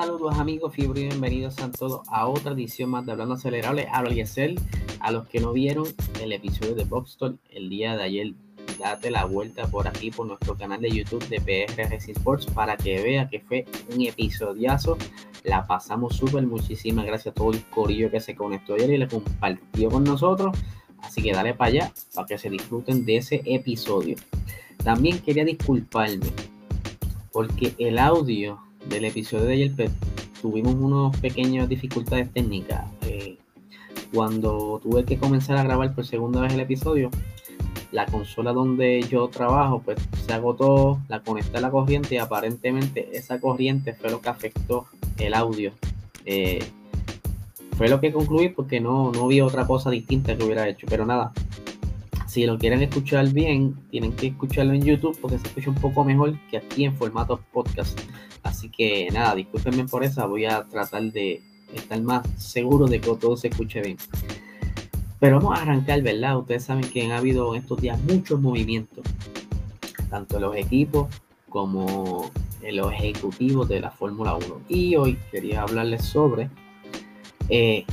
Saludos amigos fiebre y bienvenidos a todos a otra edición más de Hablando Acelerable. Habla Yesel. A los que no vieron el episodio de Boxstore el día de ayer, date la vuelta por aquí por nuestro canal de YouTube de PR Racing Sports para que vea que fue un episodiazo. La pasamos súper. Muchísimas gracias a todo el corillo que se conectó ayer y le compartió con nosotros. Así que dale para allá para que se disfruten de ese episodio. También quería disculparme porque el audio del episodio de ayer pues, tuvimos unas pequeñas dificultades técnicas. Eh, cuando tuve que comenzar a grabar por segunda vez el episodio, la consola donde yo trabajo pues se agotó, la conecté a la corriente y aparentemente esa corriente fue lo que afectó el audio. Eh, fue lo que concluí porque no, no vi otra cosa distinta que hubiera hecho. Pero nada, si lo quieren escuchar bien, tienen que escucharlo en YouTube porque se escucha un poco mejor que aquí en formato podcast. Así que nada, discúlpenme por eso. Voy a tratar de estar más seguro de que todo se escuche bien. Pero vamos a arrancar, ¿verdad? Ustedes saben que han habido en estos días muchos movimientos, tanto los equipos como los ejecutivos de la Fórmula 1. Y hoy quería hablarles sobre eh,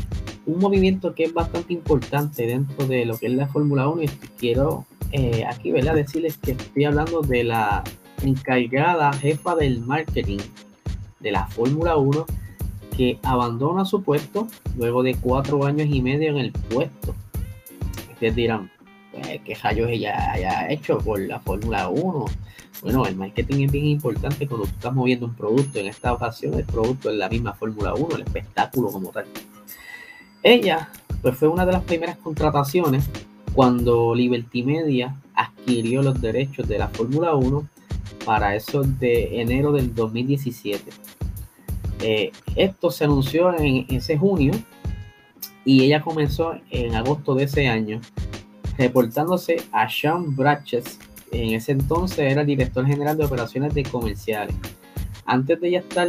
un movimiento que es bastante importante dentro de lo que es la Fórmula 1 y quiero eh, aquí ¿verdad? decirles que estoy hablando de la encargada jefa del marketing de la Fórmula 1 que abandona su puesto luego de cuatro años y medio en el puesto. Ustedes dirán, pues, ¿qué rayos ella haya hecho por la Fórmula 1? Bueno, el marketing es bien importante cuando tú estás moviendo un producto. En esta ocasión el producto es la misma Fórmula 1, el espectáculo como tal. Ella pues fue una de las primeras contrataciones cuando Liberty Media adquirió los derechos de la Fórmula 1 para eso de enero del 2017. Eh, esto se anunció en ese junio y ella comenzó en agosto de ese año reportándose a Sean Bratches en ese entonces era el director general de operaciones de comerciales. Antes de ella estar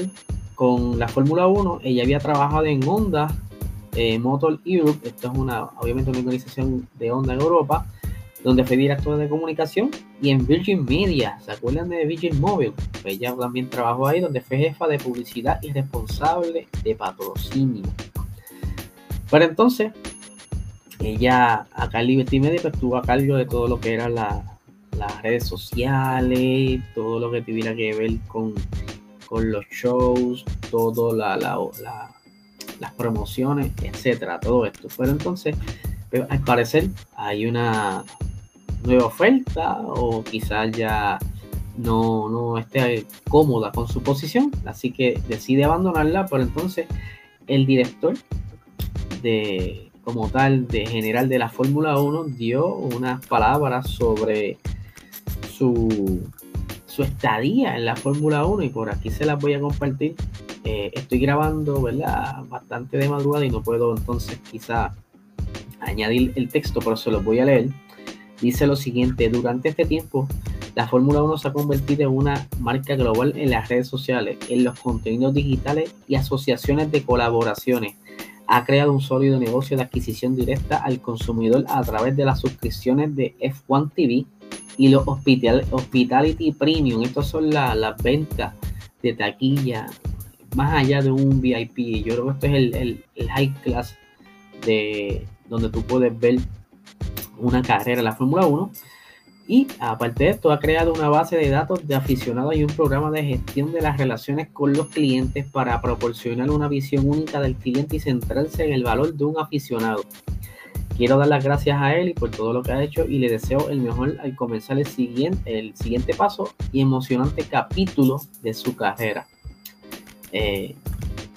con la Fórmula 1, ella había trabajado en Honda eh, Motor Europe, esto es una, obviamente una organización de Honda en Europa, donde fue director de comunicación, y en Virgin Media, ¿se acuerdan de Virgin Mobile? Pues ella también trabajó ahí, donde fue jefa de publicidad y responsable de patrocinio. Pero entonces, ella acá en Liberty Media pues, estuvo a cargo de todo lo que era la, las redes sociales, todo lo que tuviera que ver con, con los shows, todo la, las promociones, etcétera, todo esto. Pero entonces, al parecer, hay una nueva oferta o quizás ya no, no esté cómoda con su posición, así que decide abandonarla, pero entonces el director de como tal de general de la Fórmula 1 dio unas palabras sobre su, su estadía en la Fórmula 1 y por aquí se las voy a compartir. Eh, estoy grabando, ¿verdad? Bastante de madrugada y no puedo entonces quizá añadir el texto, pero se los voy a leer. Dice lo siguiente, durante este tiempo la Fórmula 1 se ha convertido en una marca global en las redes sociales, en los contenidos digitales y asociaciones de colaboraciones. Ha creado un sólido negocio de adquisición directa al consumidor a través de las suscripciones de F1 TV, y los Hospitality Premium, estas son las ventas de taquilla más allá de un VIP. Yo creo que esto es el, el, high class de donde tú puedes ver una carrera en la Fórmula 1. Y aparte de esto, ha creado una base de datos de aficionados y un programa de gestión de las relaciones con los clientes para proporcionar una visión única del cliente y centrarse en el valor de un aficionado. Quiero dar las gracias a y por todo lo que ha hecho y le deseo el mejor al comenzar el siguiente, el siguiente paso y emocionante capítulo de su carrera. Eh,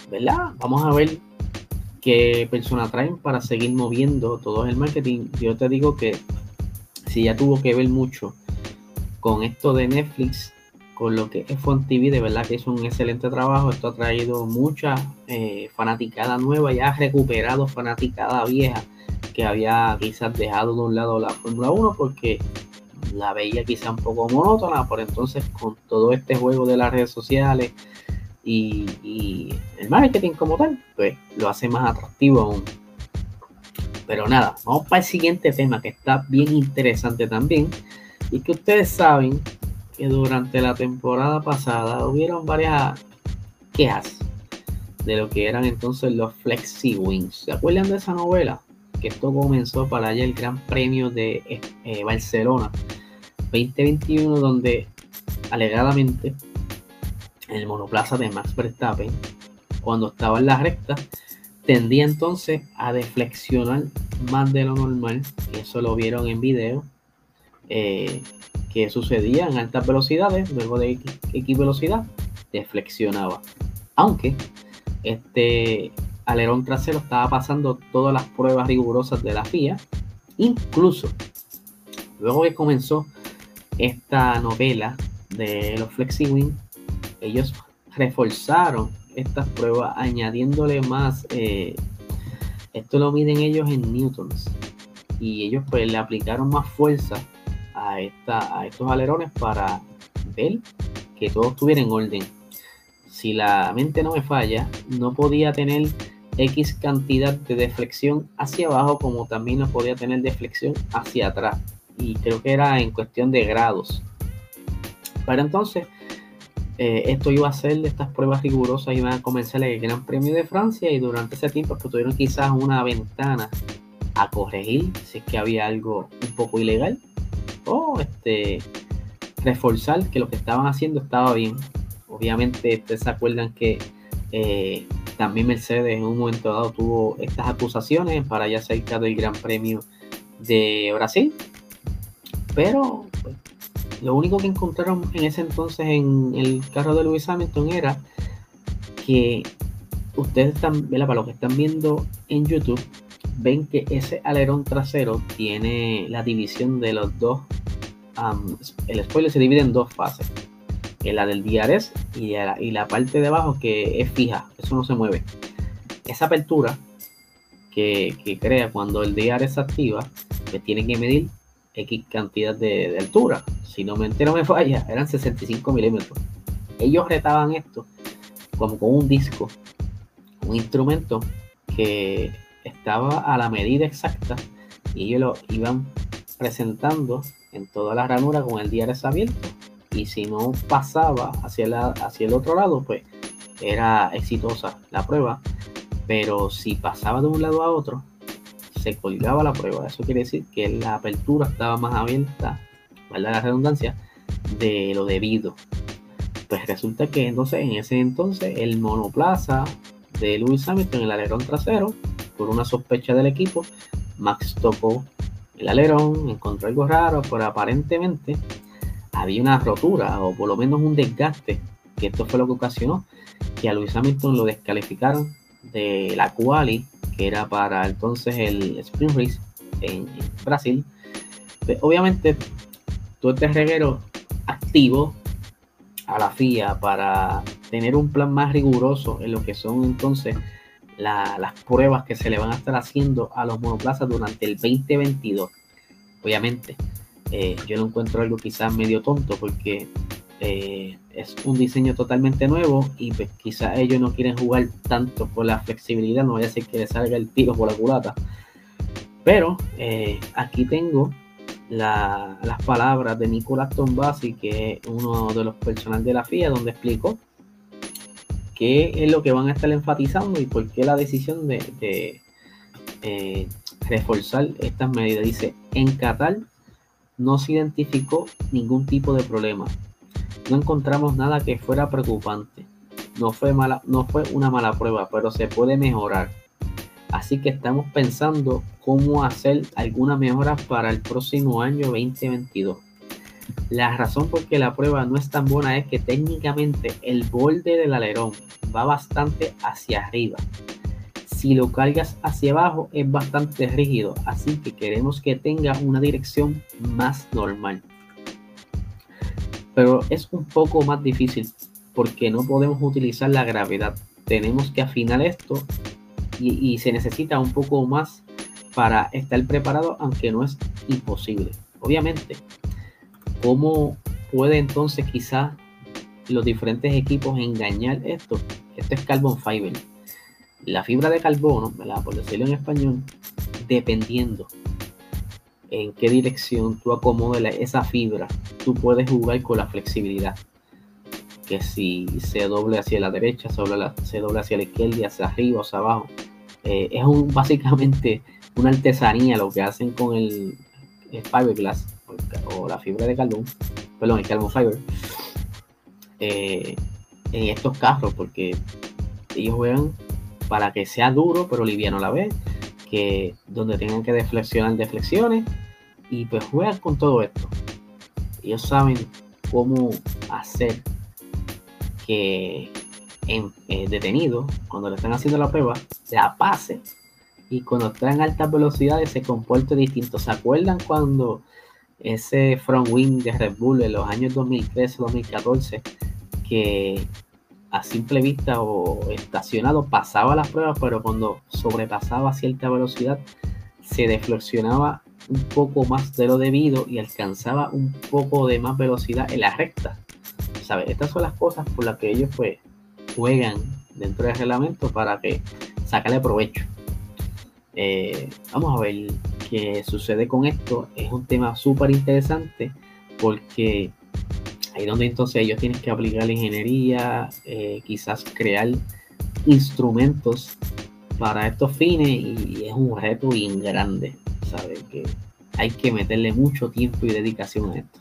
¿Verdad? Vamos a ver qué persona traen para seguir moviendo todo el marketing. Yo te digo que si ya tuvo que ver mucho con esto de Netflix, con lo que es Font TV, de verdad que es un excelente trabajo. Esto ha traído mucha eh, fanaticada nueva y ha recuperado fanaticada vieja que había quizás dejado de un lado la Fórmula 1 porque la veía quizá un poco monótona, por entonces con todo este juego de las redes sociales y, el marketing como tal, pues lo hace más atractivo aún. Pero nada, vamos para el siguiente tema que está bien interesante también y que ustedes saben que durante la temporada pasada hubieron varias quejas de lo que eran entonces los Flexi Wings. ¿Se acuerdan de esa novela? Que esto comenzó para allá el Gran Premio de eh, Barcelona 2021, donde alegadamente el monoplaza de Max Verstappen, cuando estaba en la recta, tendía entonces a deflexionar más de lo normal. Eso lo vieron en video. Eh, que sucedía en altas velocidades, luego de X, velocidad, deflexionaba. Aunque este alerón trasero estaba pasando todas las pruebas rigurosas de la FIA, incluso luego que comenzó esta novela de los FlexiWing, ellos reforzaron estas pruebas añadiéndole más, eh, esto lo miden ellos en newtons, y ellos pues le aplicaron más fuerza a, esta, a estos alerones para ver que todo estuviera en orden. Si la mente no me falla, no podía tener X cantidad de deflexión hacia abajo como también no podía tener deflexión hacia atrás. Y creo que era en cuestión de grados. Para entonces, eh, esto iba a ser de estas pruebas rigurosas, iban a comenzar el Gran Premio de Francia y durante ese tiempo tuvieron quizás una ventana a corregir si es que había algo un poco ilegal o este, reforzar que lo que estaban haciendo estaba bien. Obviamente, ustedes se acuerdan que eh, también Mercedes en un momento dado tuvo estas acusaciones para ya cerca del Gran Premio de Brasil. Pero lo único que encontraron en ese entonces en el carro de Lewis Hamilton era que ustedes están, para los que están viendo en YouTube, ven que ese alerón trasero tiene la división de los dos. el spoiler se divide en dos fases. En la del DRS y la, y la parte de abajo que es fija, eso no se mueve. Esa apertura que, crea cuando el DRS activa, que tiene que medir X cantidad de, altura. Si no me entero me falla, eran 65 milímetros. Ellos retaban esto como con un disco, un instrumento que estaba a la medida exacta y ellos lo iban presentando en toda la ranura con el diario abierto y si no pasaba hacia, la, hacia el otro lado pues era exitosa la prueba. Pero si pasaba de un lado a otro se colgaba la prueba. Eso quiere decir que la apertura estaba más abierta ¿verdad? la redundancia de lo debido pues resulta que entonces en ese entonces el monoplaza de Lewis Hamilton el alerón trasero por una sospecha del equipo, Max tocó el alerón, encontró algo raro, pero aparentemente había una rotura o por lo menos un desgaste, que esto fue lo que ocasionó que a Luis Hamilton lo descalificaron de la quali, que era para entonces el Sprint Race en, Brasil. Pues, obviamente, todo este reguero activo a la FIA para tener un plan más riguroso en lo que son entonces las pruebas que se le van a estar haciendo a los monoplazas durante el 2022. Obviamente, eh, yo no encuentro algo quizás medio tonto porque eh, es un diseño totalmente nuevo y pues quizás ellos no quieren jugar tanto por la flexibilidad, no vaya a ser que le salga el tiro por la culata. Pero eh, aquí tengo las palabras de Nicolás Tombasi, que es uno de los personales de la FIA, donde explicó qué es lo que van a estar enfatizando y por qué la decisión de, eh, reforzar estas medidas. Dice, en Qatar no se identificó ningún tipo de problema. No encontramos nada que fuera preocupante. No fue, mala, no fue una mala prueba, pero se puede mejorar. Así que estamos pensando cómo hacer algunas mejoras para el próximo año 2022. La razón por que la prueba no es tan buena es que técnicamente el borde del alerón va bastante hacia arriba. Si lo cargas hacia abajo es bastante rígido, así que queremos que tenga una dirección más normal. Pero es un poco más difícil porque no podemos utilizar la gravedad. Tenemos que afinar esto y, se necesita un poco más para estar preparado, aunque no es imposible. Obviamente, ¿Cómo puede entonces quizás los diferentes equipos engañar esto? Esto es carbon fiber. La fibra de carbono, por decirlo en español, dependiendo en qué dirección tú acomodes esa fibra, tú puedes jugar con la flexibilidad. que si se doble hacia la derecha, se doble hacia la izquierda, hacia arriba, hacia abajo. Eh, es un, básicamente una artesanía lo que hacen con el, fiberglass o, la fibra de carbón, perdón, el carbon fiber, eh, en estos carros, porque ellos juegan para que sea duro pero liviano a la vez, que donde tengan que deflexionar deflexiones y pues juegan con todo esto. Ellos saben cómo hacer que en, eh, detenido, cuando le están haciendo la prueba, la pase y cuando está en altas velocidades se comporte distinto. ¿Se acuerdan cuando ese front wing de Red Bull en los años 2013-2014 que a simple vista o estacionado pasaba las pruebas, pero cuando sobrepasaba cierta velocidad se deflexionaba un poco más de lo debido y alcanzaba un poco de más velocidad en la recta. ¿Sabes? Estas son las cosas por las que ellos pues juegan dentro del reglamento para que sacarle provecho. Eh, vamos a ver qué sucede con esto. Es un tema súper interesante porque ahí donde entonces ellos tienen que aplicar la ingeniería, eh, quizás crear instrumentos para estos fines y es un reto bien grande, ¿sabes? Que hay que meterle mucho tiempo y dedicación a esto.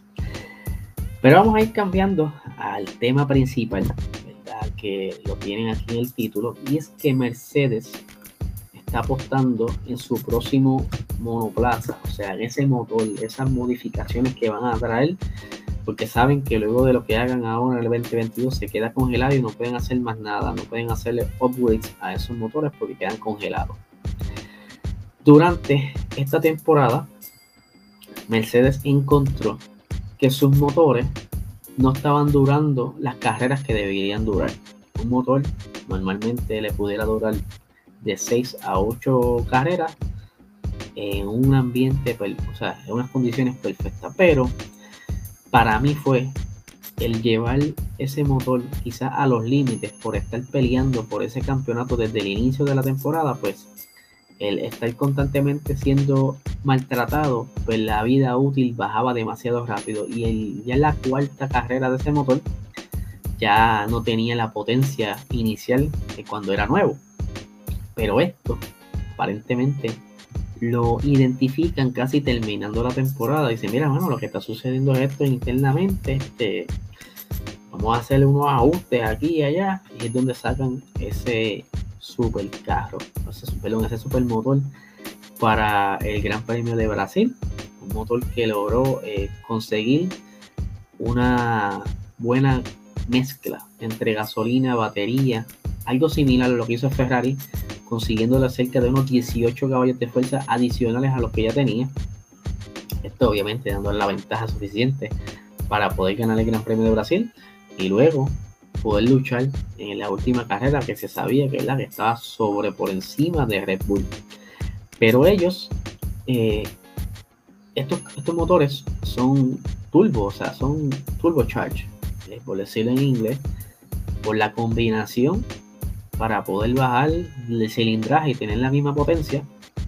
Pero vamos a ir cambiando al tema principal. Que lo tienen aquí en el título, y es que Mercedes está apostando en su próximo monoplaza, o sea, en ese motor, esas modificaciones que van a traer porque saben que luego de lo que hagan ahora en el 2022 se queda congelado y no pueden hacer más nada, no pueden hacerle upgrades a esos motores porque quedan congelados. Durante esta temporada, Mercedes encontró que sus motores no estaban durando las carreras que deberían durar. Un motor normalmente le pudiera durar de 6 a 8 carreras en un ambiente, o sea, en unas condiciones perfectas, pero para mí fue el llevar ese motor quizás a los límites por estar peleando por ese campeonato desde el inicio de la temporada, pues el estar constantemente siendo maltratado, pues la vida útil bajaba demasiado rápido y el, ya la cuarta carrera de ese motor ya no tenía la potencia inicial de cuando era nuevo. Pero esto aparentemente lo identifican casi terminando la temporada. Dicen, mira, bueno, lo que está sucediendo es esto internamente. Este, vamos a hacerle unos ajustes aquí y allá. Y es donde sacan ese super carro, ese, perdón, ese super motor para el Gran Premio de Brasil. Un motor que logró eh, conseguir una buena mezcla entre gasolina, batería, algo similar a lo que hizo Ferrari consiguiéndole cerca de unos 18 caballos de fuerza adicionales a los que ya tenía. Esto obviamente dándole la ventaja suficiente para poder ganar el Gran Premio de Brasil y luego poder luchar en la última carrera que se sabía que, que estaba sobre por encima de Red Bull. Pero ellos, eh, estos, estos motores son turbo, o sea, son turbocharge, eh, por decirlo en inglés, por la combinación para poder bajar el cilindraje y tener la misma potencia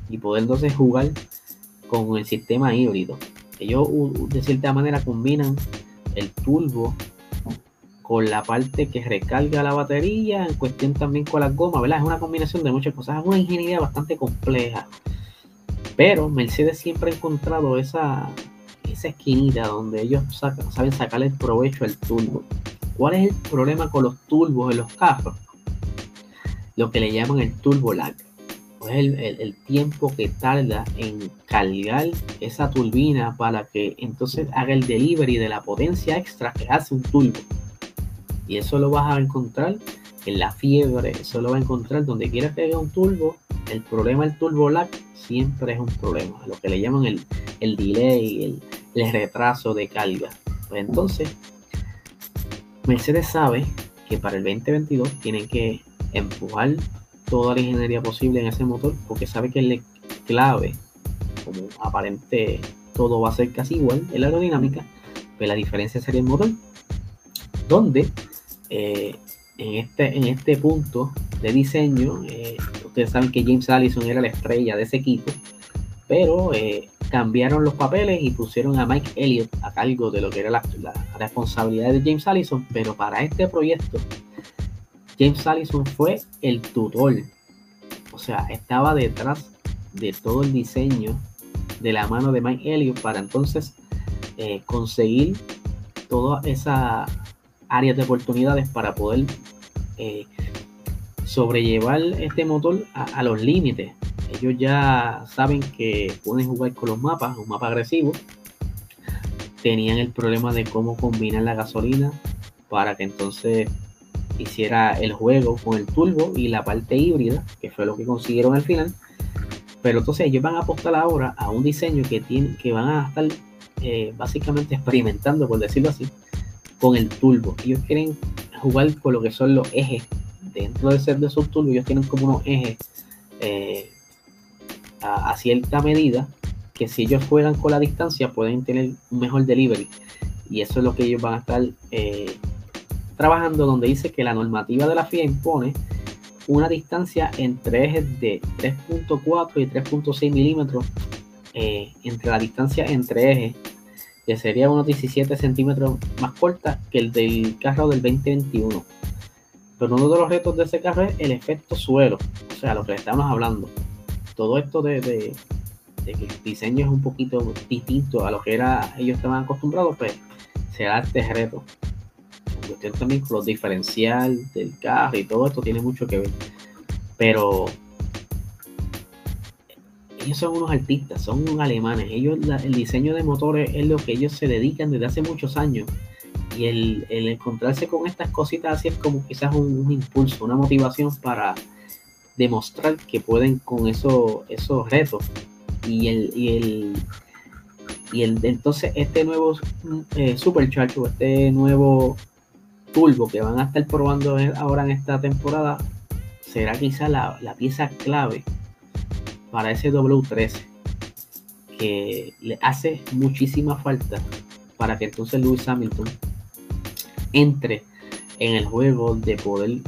y poder entonces jugar con el sistema híbrido. Ellos de cierta manera combinan el turbo con la parte que recarga la batería, en cuestión también con las gomas, ¿verdad? Es una combinación de muchas cosas, es una ingeniería bastante compleja. Pero Mercedes siempre ha encontrado esa, esa esquinita donde ellos saben sacarle el provecho al turbo. ¿Cuál es el problema con los turbos en los carros? lo que le llaman el turbo lag. Es el, tiempo que tarda en cargar esa turbina para que entonces haga el delivery de la potencia extra que hace un turbo. Y eso lo vas a encontrar en la fiebre, eso lo vas a encontrar donde quiera que haya un turbo. El problema del turbo lag siempre es un problema, lo que le llaman el, el delay, el, el retraso de carga. Pues entonces, Mercedes sabe que para el 2022 tienen que empujar toda la ingeniería posible en ese motor porque sabe que es clave, como aparente todo va a ser casi igual en la aerodinámica, pero pues la diferencia sería el motor, donde eh, en, este, en este punto de diseño, eh, ustedes saben que James Allison era la estrella de ese equipo, pero eh, cambiaron los papeles y pusieron a Mike Elliott a cargo de lo que era la, responsabilidad de James Allison, pero para este proyecto James Allison fue el tutor, o sea, estaba detrás de todo el diseño de la mano de Mike Elliott para entonces conseguir todas esas áreas de oportunidades para poder eh, sobrellevar este motor a los límites ellos ya saben que pueden jugar con los mapas, un mapa agresivo. Tenían el problema de cómo combinar la gasolina para que entonces hiciera el juego con el turbo y la parte híbrida, que fue lo que consiguieron al final. Pero entonces ellos van a apostar ahora a un diseño que, tiene, que van a estar eh, básicamente experimentando, por decirlo así, con el turbo. Ellos quieren jugar con lo que son los ejes. Dentro de ser de esos turbos, ellos tienen como unos ejes eh, a, cierta medida que si ellos juegan con la distancia pueden tener un mejor delivery. Y eso es lo que ellos van a estar eh, trabajando, donde dice que la normativa de la FIA impone una distancia entre ejes de 3.4 y 3.6 milímetros eh, entre la distancia entre ejes, que sería unos 17 centímetros más corta que el del carro del 2021. Pero uno de los retos de ese carro es el efecto suelo, o sea, lo que estamos hablando todo esto de, que el diseño es un poquito distinto a lo que era ellos estaban acostumbrados, pues será este reto. En cuestión también con los diferencial del carro y todo esto tiene mucho que ver. Pero ellos son unos artistas, son unos alemanes. Ellos, el diseño de motores es lo que ellos se dedican desde hace muchos años. Y el, encontrarse con estas cositas así es como quizás un impulso, una motivación para demostrar que pueden con eso, esos retos. Y el, y el, y el entonces este nuevo eh, Supercharge o este nuevo turbo que van a estar probando ahora en esta temporada será quizá la, la pieza clave para ese W13 que le hace muchísima falta para que entonces Lewis Hamilton entre en el juego de poder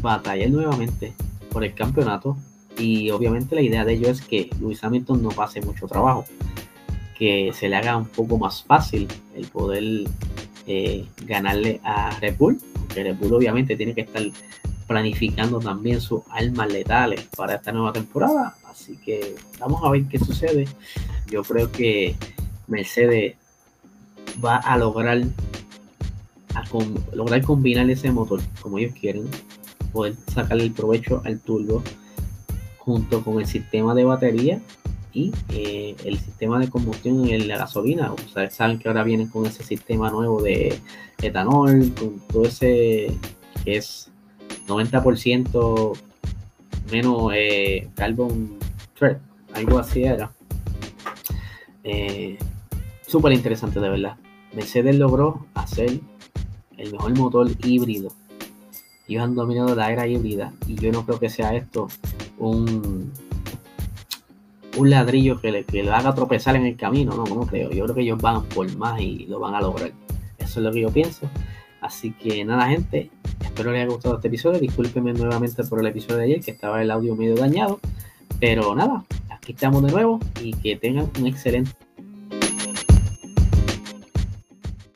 batallar nuevamente por el campeonato. Y obviamente la idea de ello es que Luis Hamilton no pase mucho trabajo, que se le haga un poco más fácil el poder eh, ganarle a Red Bull, porque Red Bull obviamente tiene que estar planificando también sus armas letales para esta nueva temporada, así que vamos a ver qué sucede. Yo creo que Mercedes va a lograr a lograr combinar ese motor como ellos quieren poder sacarle el provecho al turbo junto con el sistema de batería y eh, el sistema de combustión en la gasolina. Ustedes saben que ahora vienen con ese sistema nuevo de etanol, con todo ese que es 90% menos eh, carbon algo así era. Eh, Súper interesante de verdad. Mercedes logró hacer el mejor motor híbrido ellos han dominado la era híbrida y yo no creo que sea esto un, un ladrillo que le, que le haga tropezar en el camino, no, no creo. Yo creo que ellos van por más y lo van a lograr. Eso es lo que yo pienso. Así que nada, gente, espero les haya gustado este episodio. Discúlpenme nuevamente por el episodio de ayer, que estaba el audio medio dañado. Pero nada, aquí estamos de nuevo y que tengan un excelente